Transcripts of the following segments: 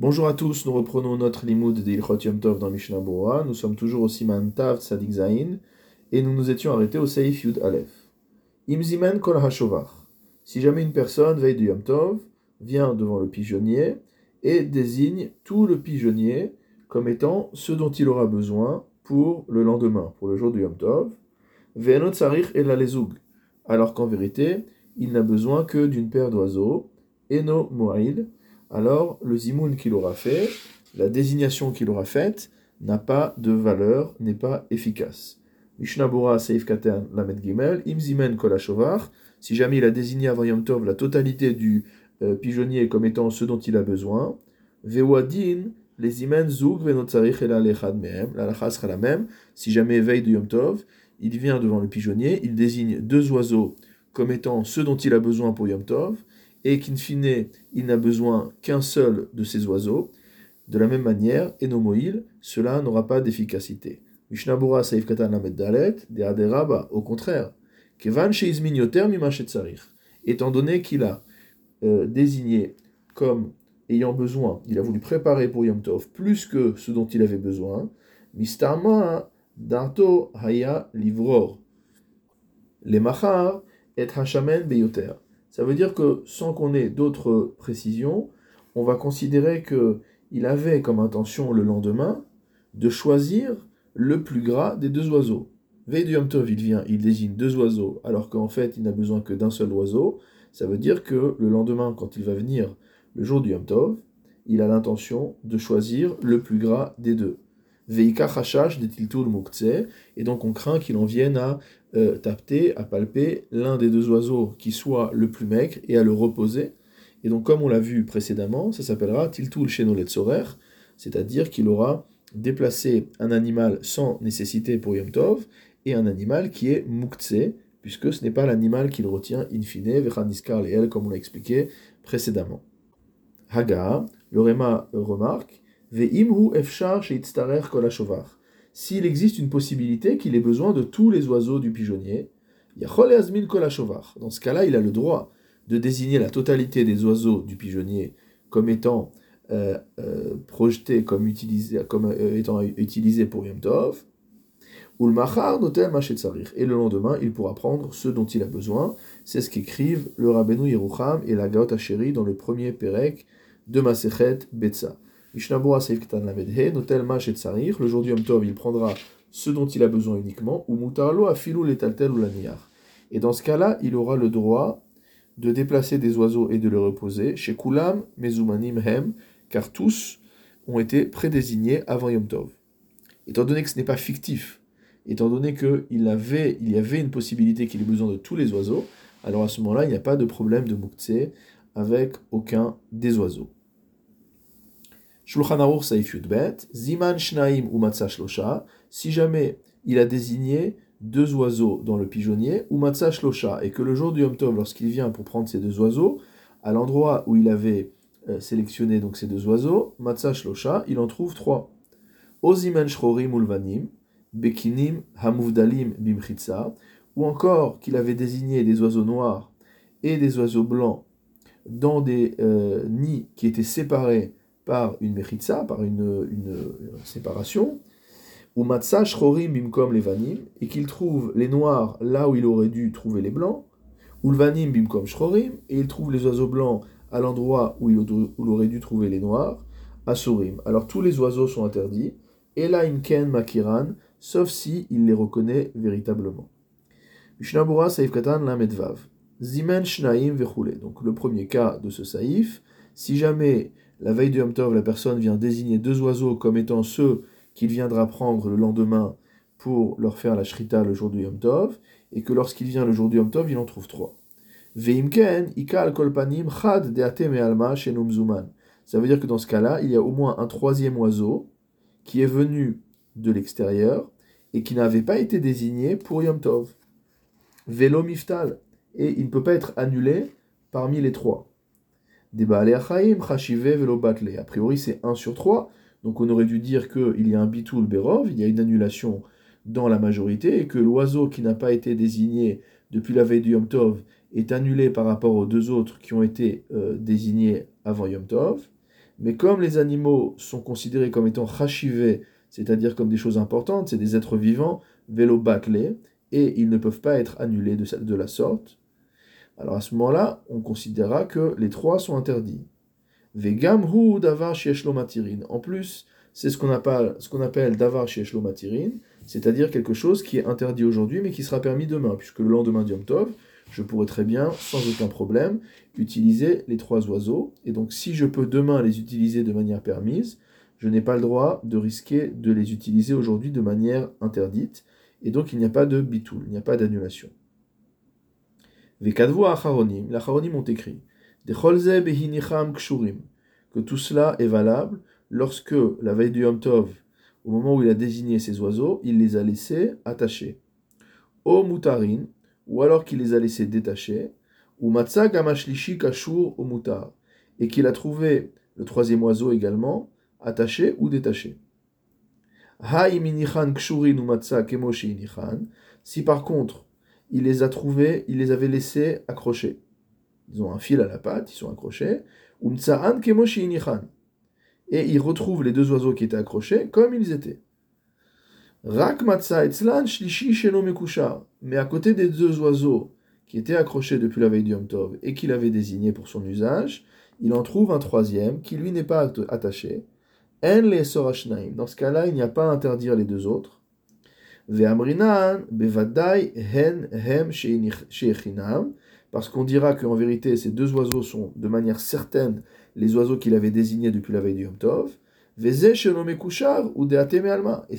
Bonjour à tous, nous reprenons notre limoud de Ilchot Yom Tov dans Mishnah Bora. Nous sommes toujours au Siman Tav Tzadik Zain et nous nous étions arrêtés au Seif Yud Aleph. Imzimen Kol HaShovar. Si jamais une personne, veille du Yom Tov, vient devant le pigeonnier et désigne tout le pigeonnier comme étant ce dont il aura besoin pour le lendemain, pour le jour du Yom Tov, Ve'enot Sarich et la alors qu'en vérité, il n'a besoin que d'une paire d'oiseaux, Eno Moail, alors le zimoun qu'il aura fait, la désignation qu'il aura faite, n'a pas de valeur, n'est pas efficace. Mishnabura Seif Katan Lamed Gimel, Imzimen Kolashovar, si jamais il a désigné avant Yom Tov la totalité du euh, pigeonnier comme étant ce dont il a besoin, Vewadin, les imen zoug venotzarich mehem, la sera la même, si jamais veille de Yom Tov, il vient devant le pigeonnier, il désigne deux oiseaux comme étant ceux dont il a besoin pour Yom Tov, et qu'in fine, il n'a besoin qu'un seul de ces oiseaux. De la même manière, Enomoïl, cela n'aura pas d'efficacité. Mishnabura Saif Katan Lamed Dalet, de Aderaba, au contraire, Kevan Sheizmin Yoter étant donné qu'il a euh, désigné comme ayant besoin, il a voulu préparer pour Yom Tov plus que ce dont il avait besoin, Mistama Darto Haya Livror, les Machar et Hashamen Beyoter. Ça veut dire que sans qu'on ait d'autres précisions, on va considérer que il avait comme intention le lendemain de choisir le plus gras des deux oiseaux. Veille du Yom il vient, il désigne deux oiseaux, alors qu'en fait, il n'a besoin que d'un seul oiseau. Ça veut dire que le lendemain, quand il va venir le jour du Yom Tov, il a l'intention de choisir le plus gras des deux. Veika Hashash Tiltul Mukhtse, et donc on craint qu'il en vienne à euh, taper, à palper l'un des deux oiseaux qui soit le plus maigre et à le reposer. Et donc, comme on l'a vu précédemment, ça s'appellera Tiltul Shenoletzorer, c'est-à-dire qu'il aura déplacé un animal sans nécessité pour Yom Tov et un animal qui est Mukhtse, puisque ce n'est pas l'animal qu'il retient in fine, Vechaniskar et comme on l'a expliqué précédemment. Haga, le remarque, Ve'imhu efshar sheitztarer kol s'il existe une possibilité qu'il ait besoin de tous les oiseaux du pigeonnier, dans ce cas-là, il a le droit de désigner la totalité des oiseaux du pigeonnier comme étant euh, euh, projetés, comme, utilisés, comme euh, étant utilisés pour Yom Et le lendemain, il pourra prendre ce dont il a besoin. C'est ce qu'écrivent le Rabbeinu Yerucham et la Gaot Asheri dans le premier Perek de Masechet Betsa. Le jour du Yom Tov, il prendra ce dont il a besoin uniquement, ou Mutarlo Afilou Letaltel ou Laniar. Et dans ce cas-là, il aura le droit de déplacer des oiseaux et de les reposer chez Kulam, Mezumanim, Hem, car tous ont été prédésignés avant Yom Tov. Étant donné que ce n'est pas fictif, étant donné qu'il il y avait une possibilité qu'il ait besoin de tous les oiseaux, alors à ce moment-là, il n'y a pas de problème de Muktse avec aucun des oiseaux. Shulchan Aruch Bet, Ziman Shnaim ou Shlosha, si jamais il a désigné deux oiseaux dans le pigeonnier, ou Matzah Shlosha, et que le jour du Yom Tov, lorsqu'il vient pour prendre ces deux oiseaux, à l'endroit où il avait euh, sélectionné donc ces deux oiseaux, Matzah Shlosha, il en trouve trois. Oziman Shrorim Ulvanim, Bekinim Hamuvdalim Bimchitsa, ou encore qu'il avait désigné des oiseaux noirs et des oiseaux blancs dans des euh, nids qui étaient séparés par une mechitza, par une, séparation, ou matzah shrorim bimkom levanim, et qu'il trouve les noirs là où il aurait dû trouver les blancs, ou levanim bimkom shrorim, et il trouve les oiseaux blancs à l'endroit où, il aurait dû trouver les noirs, asurim. Alors tous les oiseaux sont interdits, et là imken makiran, sauf si il les reconnaît véritablement. Mishnabura saif katan lamedvav. Zimen shnaim vechule. Donc le premier cas de ce saïf, si jamais la veille du Yom Tov, la personne vient désigner deux oiseaux comme étant ceux qu'il viendra prendre le lendemain pour leur faire la shrita le jour du Yom Tov, et que lorsqu'il vient le jour du Yom Tov, il en trouve trois. Veimken, ikal kolpanim, chad alma Ça veut dire que dans ce cas-là, il y a au moins un troisième oiseau qui est venu de l'extérieur et qui n'avait pas été désigné pour Yom Tov. Velo miftal. Et il ne peut pas être annulé parmi les trois. A priori, c'est 1 sur 3. Donc on aurait dû dire qu'il y a un bitul berov, il y a une annulation dans la majorité, et que l'oiseau qui n'a pas été désigné depuis la veille du Yom Tov est annulé par rapport aux deux autres qui ont été euh, désignés avant Yom Tov. Mais comme les animaux sont considérés comme étant chachivés, c'est-à-dire comme des choses importantes, c'est des êtres vivants, vélo et ils ne peuvent pas être annulés de la sorte, alors à ce moment-là, on considérera que les trois sont interdits. Vegam hu davar matirin. En plus, c'est ce qu'on appelle, ce qu'on appelle c'est-à-dire quelque chose qui est interdit aujourd'hui mais qui sera permis demain, puisque le lendemain du Yom je pourrais très bien, sans aucun problème, utiliser les trois oiseaux. Et donc, si je peux demain les utiliser de manière permise, je n'ai pas le droit de risquer de les utiliser aujourd'hui de manière interdite. Et donc, il n'y a pas de bitoul, il n'y a pas d'annulation. Vekadvu acharonim, les acharonim ont écrit que tout cela est valable lorsque, la veille du Yom Tov, au moment où il a désigné ses oiseaux, il les a laissés attachés. Au mutarin, ou alors qu'il les a laissés détachés, ou matzah gamashlishi kashur au mutar, et qu'il a trouvé le troisième oiseau également attaché ou détaché. ou matzah si par contre il les a trouvés, il les avait laissés accrochés. Ils ont un fil à la patte, ils sont accrochés. Et il retrouve les deux oiseaux qui étaient accrochés comme ils étaient. Mais à côté des deux oiseaux qui étaient accrochés depuis la veille du Yom Tov et qu'il avait désigné pour son usage, il en trouve un troisième qui lui n'est pas attaché. Dans ce cas-là, il n'y a pas à interdire les deux autres. Parce qu'on dira qu'en vérité, ces deux oiseaux sont de manière certaine les oiseaux qu'il avait désignés depuis la veille du Yom Tov. Et c'est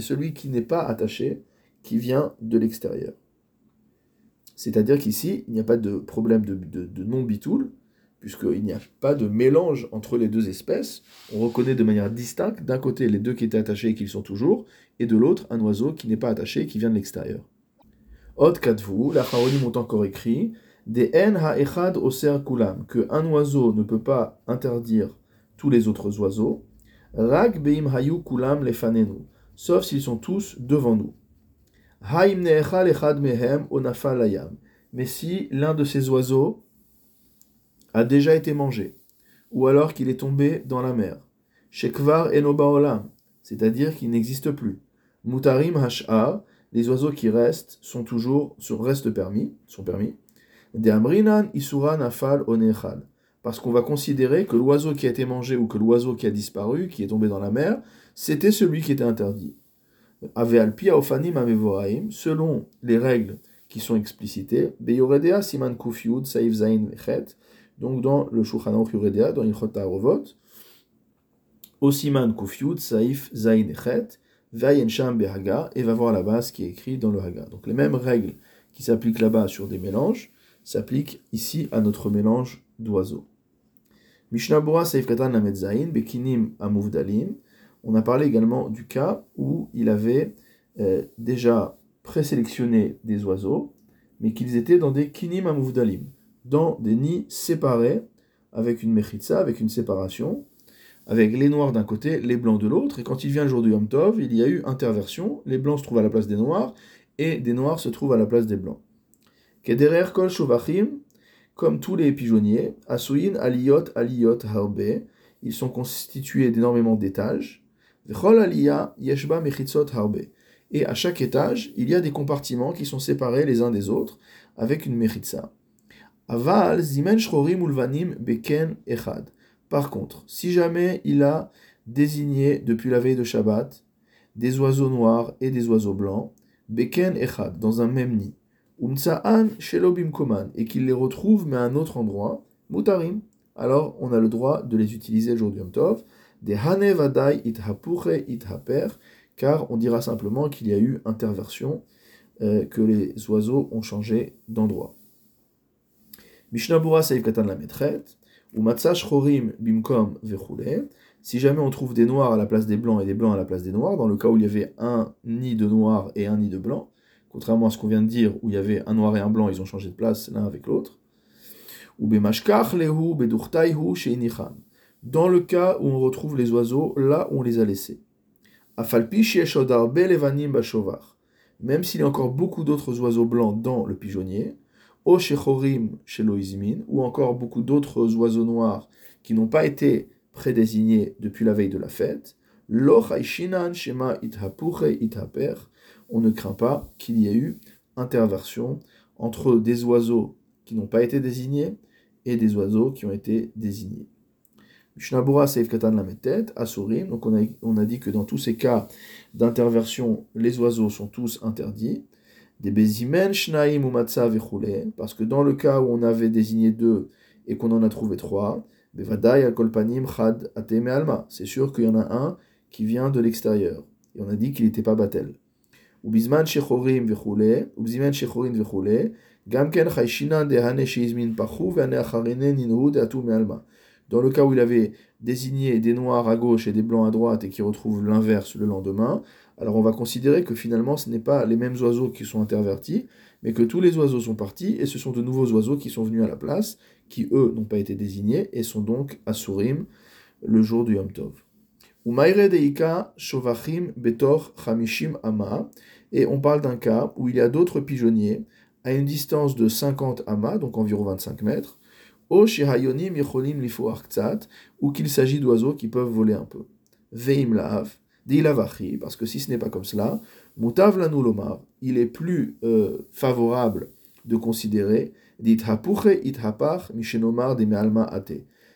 celui qui n'est pas attaché, qui vient de l'extérieur. C'est-à-dire qu'ici, il n'y a pas de problème de, de non-bitoul, puisqu'il n'y a pas de mélange entre les deux espèces. On reconnaît de manière distincte, d'un côté, les deux qui étaient attachés et qui sont toujours, et de l'autre, un oiseau qui n'est pas attaché et qui vient de l'extérieur. Od Kadvu, la Chaonim ont encore écrit des en ha-echad oser kulam, que un oiseau ne peut pas interdire tous les autres oiseaux, rag beim hayu kulam lefanenu, sauf s'ils sont tous devant nous. Haim ne'echal echad mehem onafal layam, mais si l'un de ces oiseaux a déjà été mangé, ou alors qu'il est tombé dans la mer, shekvar enobaolam, c'est-à-dire qu'il n'existe plus, mutarim hash'ar, les oiseaux qui restent sont toujours, restent permis, sont permis, de amrinan isuran afal onechal. Parce qu'on va considérer que l'oiseau qui a été mangé ou que l'oiseau qui a disparu, qui est tombé dans la mer, c'était celui qui était interdit. Ave alpia ofanim amevoraim, selon les règles qui sont explicitées, beyoredea siman kufyud saif zain donc dans le Shulchan Aruch dans Ilchot Ta'arovot, Osiman Kufyud Saif Zain Chet, Vayen Sham Behaga, et va voir là-bas ce qui est écrit dans le Haga. Donc les mêmes règles qui s'appliquent là-bas sur des mélanges, s'applique ici à notre mélange d'oiseaux. Mishnah Saif Katan Lamed Bekinim Amuvdalim. On a parlé également du cas où il avait euh, déjà présélectionné des oiseaux, mais qu'ils étaient dans des Kinim Amuvdalim, dans des nids séparés, avec une mechitza, avec une séparation, avec les noirs d'un côté, les blancs de l'autre, et quand il vient le jour du Yom Tov, il y a eu interversion, les blancs se trouvent à la place des noirs, et des noirs se trouvent à la place des blancs. Kederer kol shovachim, comme tous les pigeonniers, asuin aliyot aliyot harbe, ils sont constitués d'énormément d'étages. Vechol aliyah yeshba mechitzot harbe. Et à chaque étage, il y a des compartiments qui sont séparés les uns des autres avec une mechitza. Aval zimen ulvanim beken echad. Par contre, si jamais il a désigné depuis la veille de Shabbat des oiseaux noirs et des oiseaux blancs, beken echad, dans un même nid, Umtsa'an shelobim koman, et qu'il les retrouve mais à un autre endroit, mutarim, alors on a le droit de les utiliser le jour du Yom Tov, des hane vadai it hapure it haper, car on dira simplement qu'il y a eu interversion, euh, que les oiseaux ont changé d'endroit. Mishnabura katan la metret, ou matzah chorim bimkom vechule, si jamais on trouve des noirs à la place des blancs et des blancs à la place des noirs, dans le cas où il y avait un nid de noirs et un nid de blancs, contrairement à ce qu'on vient de dire, où il y avait un noir et un blanc, ils ont changé de place l'un avec l'autre. Ou Dans le cas où on retrouve les oiseaux là où on les a laissés. Même s'il y a encore beaucoup d'autres oiseaux blancs dans le pigeonnier, ou encore beaucoup d'autres oiseaux noirs qui n'ont pas été prédésigné depuis la veille de la fête, shema on ne craint pas qu'il y ait eu interversion entre des oiseaux qui n'ont pas été désignés et des oiseaux qui ont été désignés. Mishnabura Seif Katan Lametet, Asurim, donc on a dit que dans tous ces cas d'interversion, les oiseaux sont tous interdits. Des Bezimen, Shnaim ou Matza parce que dans le cas où on avait désigné deux et qu'on en a trouvé trois, Bevadai Kolpanim Chad Ateme Alma, c'est sûr qu'il y en a un qui vient de l'extérieur. Et on a dit qu'il n'était pas Batel. Ou Bizman Shechorim Vechule, ou Bizman Shechorim Vechule, Gamken Chayshinan de Hane Sheizmin Pachu, Vane Acharene Ninhu de Atu Alma dans le cas où il avait désigné des noirs à gauche et des blancs à droite et qui retrouve l'inverse le lendemain, alors on va considérer que finalement ce n'est pas les mêmes oiseaux qui sont intervertis, mais que tous les oiseaux sont partis et ce sont de nouveaux oiseaux qui sont venus à la place, qui eux n'ont pas été désignés et sont donc à Sourim le jour du Yom Tov. betor ama, et on parle d'un cas où il y a d'autres pigeonniers à une distance de 50 amas, donc environ 25 mètres, ou qu'il s'agit d'oiseaux qui peuvent voler un peu. Veim lav, parce que si ce n'est pas comme cela, mutav lomar, il est plus euh, favorable de considérer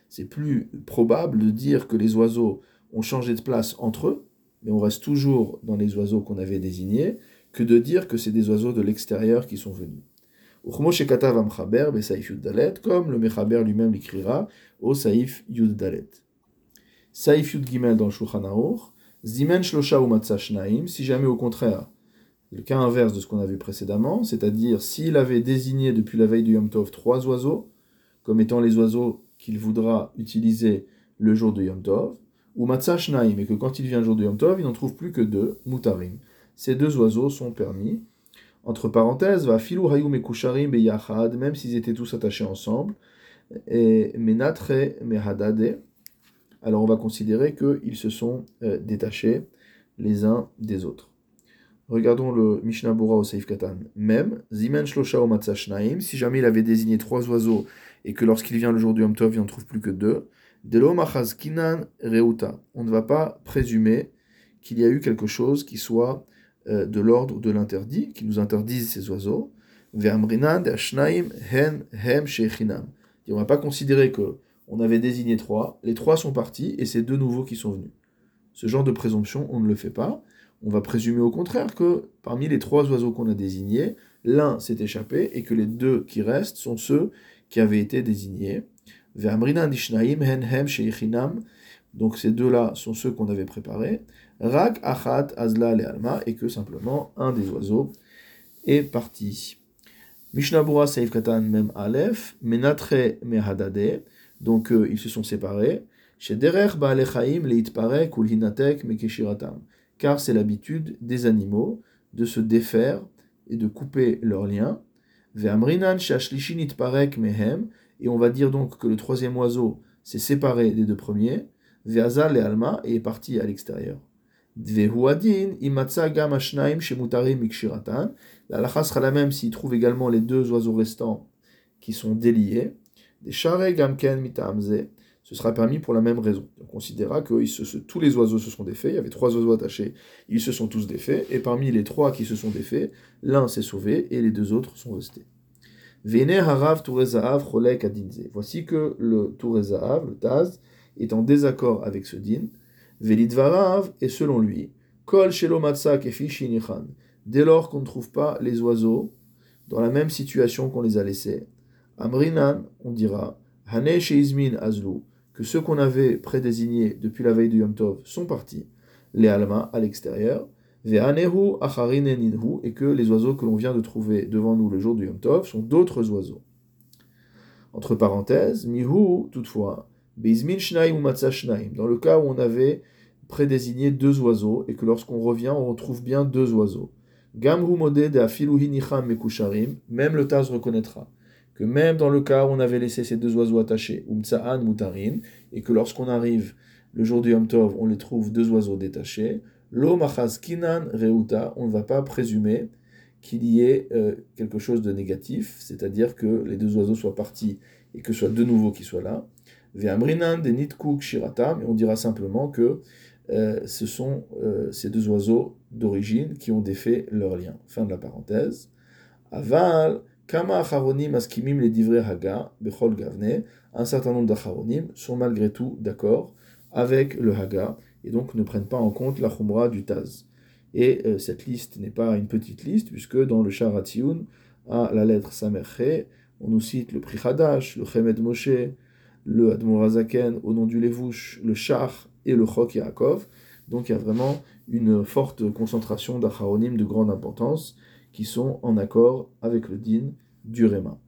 c'est plus probable de dire que les oiseaux ont changé de place entre eux, mais on reste toujours dans les oiseaux qu'on avait désignés, que de dire que c'est des oiseaux de l'extérieur qui sont venus comme le Mechaber lui-même l'écrira au Saif Yud Dalet. Saif Yud Gimel dans le Shulchan Zimen Shlosha ou Shnaim, si jamais au contraire, le cas inverse de ce qu'on a vu précédemment, c'est-à-dire s'il avait désigné depuis la veille du Yom Tov trois oiseaux, comme étant les oiseaux qu'il voudra utiliser le jour de Yom Tov, ou Matzah Shnaim, et que quand il vient le jour de Yom Tov, il n'en trouve plus que deux, Mutarim. Ces deux oiseaux sont permis entre parenthèses, va filou hayum et beyachad, même s'ils étaient tous attachés ensemble, et menatre mehadade, alors on va considérer qu'ils se sont euh, détachés les uns des autres. Regardons le Mishnah Bura au Seif Katan. Même, Zimen Shlosha o si jamais il avait désigné trois oiseaux et que lorsqu'il vient le jour du Tov, il n'en trouve plus que deux, Delo Kinan Reuta. On ne va pas présumer qu'il y a eu quelque chose qui soit de l'ordre de l'interdit, qui nous interdisent ces oiseaux. On ne va pas considérer que on avait désigné trois, les trois sont partis et c'est deux nouveaux qui sont venus. Ce genre de présomption, on ne le fait pas. On va présumer au contraire que parmi les trois oiseaux qu'on a désignés, l'un s'est échappé et que les deux qui restent sont ceux qui avaient été désignés. Donc ces deux-là sont ceux qu'on avait préparés. Rak achat azla le alma, et que simplement un des oiseaux est parti. Mishnabura Seif Katan Mem Aleph, Menatre Mehadade, donc euh, ils se sont séparés. Chez Derer Baalechaim Leitparek Ulhinatek Mekeshiratam, car c'est l'habitude des animaux de se défaire et de couper leurs liens. Ve'amrinan Shashlishin Itparek Mehem, et on va dire donc que le troisième oiseau s'est séparé des deux premiers. Ve'azal le alma, et est parti à l'extérieur. La lacha sera la même s'il trouve également les deux oiseaux restants qui sont déliés. Des gamken mitamze. Ce sera permis pour la même raison. On considérera que tous les oiseaux se sont défaits. Il y avait trois oiseaux attachés. Ils se sont tous défaits. Et parmi les trois qui se sont défaits, l'un s'est sauvé et les deux autres sont restés. harav Voici que le Tourezahav, le Taz, est en désaccord avec ce din. Velidvarav, et selon lui, Kol dès lors qu'on ne trouve pas les oiseaux dans la même situation qu'on les a laissés, Amrinan, on dira, Hane Sheizmin Azlu, que ceux qu'on avait prédésignés depuis la veille du Yom Tov sont partis, les Alma à l'extérieur, Ve'anehu et que les oiseaux que l'on vient de trouver devant nous le jour du Yom Tov sont d'autres oiseaux. Entre parenthèses, Mihu, toutefois, dans le cas où on avait prédésigné deux oiseaux et que lorsqu'on revient, on retrouve bien deux oiseaux. Gamru de mekusharim, même le Taz reconnaîtra que même dans le cas où on avait laissé ces deux oiseaux attachés, umtsa'an mutarin, et que lorsqu'on arrive le jour du Yom on les trouve deux oiseaux détachés, lo machaz kinan reuta, on ne va pas présumer qu'il y ait euh, quelque chose de négatif, c'est-à-dire que les deux oiseaux soient partis et que ce soit de nouveau qui soient là. Shiratam, et on dira simplement que euh, ce sont euh, ces deux oiseaux d'origine qui ont défait leur lien. Fin de la parenthèse. Aval, kama acharonim askimim les divrei haga, bechol gavne, un certain nombre d'acharonim sont malgré tout d'accord avec le haga, et donc ne prennent pas en compte la chumra du taz. Et euh, cette liste n'est pas une petite liste, puisque dans le Sharatioun, à la lettre Samerche, on nous cite le Pri le Chemed Moshe, le Admorazaken, au nom du Levouche, le Shach et le Chok. Donc il y a vraiment une forte concentration d'acharonim de grande importance qui sont en accord avec le din du Réma.